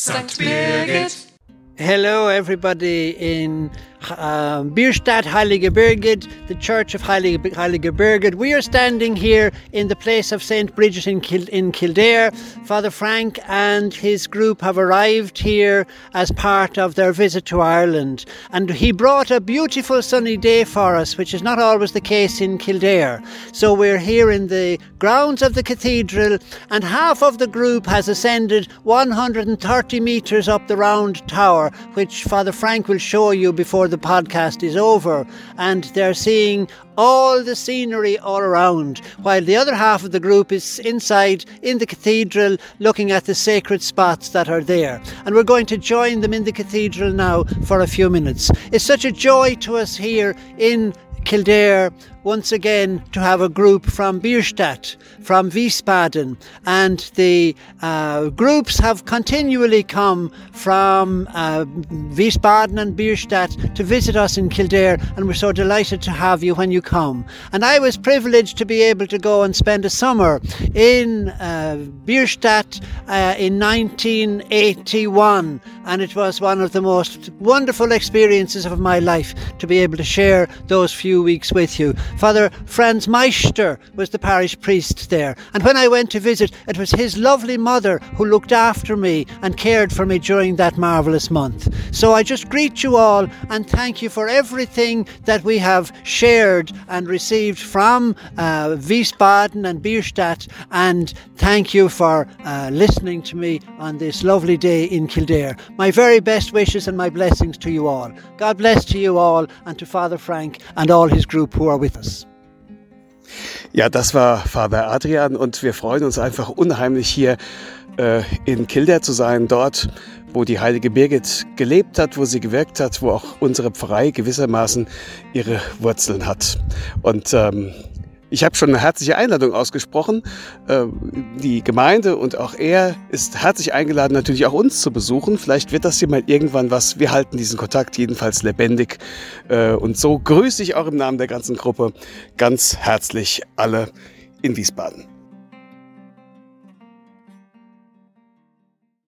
St. Birgit. Hello, everybody in uh, Bierstadt, Heilige Birgit, the Church of Heilige, Heilige Birgit. We are standing here in the place of St. Bridget in, Kil- in Kildare. Father Frank and his group have arrived here as part of their visit to Ireland. And he brought a beautiful sunny day for us, which is not always the case in Kildare. So we're here in the grounds of the cathedral, and half of the group has ascended 130 metres up the round tower, which Father Frank will show you before the podcast is over, and they're seeing all the scenery all around, while the other half of the group is inside in the cathedral looking at the sacred spots that are there. And we're going to join them in the cathedral now for a few minutes. It's such a joy to us here in Kildare once again to have a group from Bierstadt, from Wiesbaden, and the uh, groups have continually come from uh, Wiesbaden and Bierstadt to visit us in Kildare, and we're so delighted to have you when you come. And I was privileged to be able to go and spend a summer in uh, Bierstadt uh, in 1981, and it was one of the most wonderful experiences of my life to be able to share those few weeks with you. Father Franz Meister was the parish priest there, and when I went to visit, it was his lovely mother who looked after me and cared for me during that marvellous month. So I just greet you all and thank you for everything that we have shared and received from uh, Wiesbaden and Bierstadt, and thank you for uh, listening to me on this lovely day in Kildare. My very best wishes and my blessings to you all. God bless to you all and to Father Frank and all his group who are with us. Ja, das war Father Adrian und wir freuen uns einfach unheimlich hier äh, in Kildare zu sein, dort, wo die heilige Birgit gelebt hat, wo sie gewirkt hat, wo auch unsere Pfarrei gewissermaßen ihre Wurzeln hat. Und ähm, ich habe schon eine herzliche Einladung ausgesprochen. Äh, Die Gemeinde und auch er ist herzlich eingeladen, natürlich auch uns zu besuchen. Vielleicht wird das hier mal irgendwann was. Wir halten diesen Kontakt jedenfalls lebendig. Äh, Und so grüße ich auch im Namen der ganzen Gruppe ganz herzlich alle in Wiesbaden.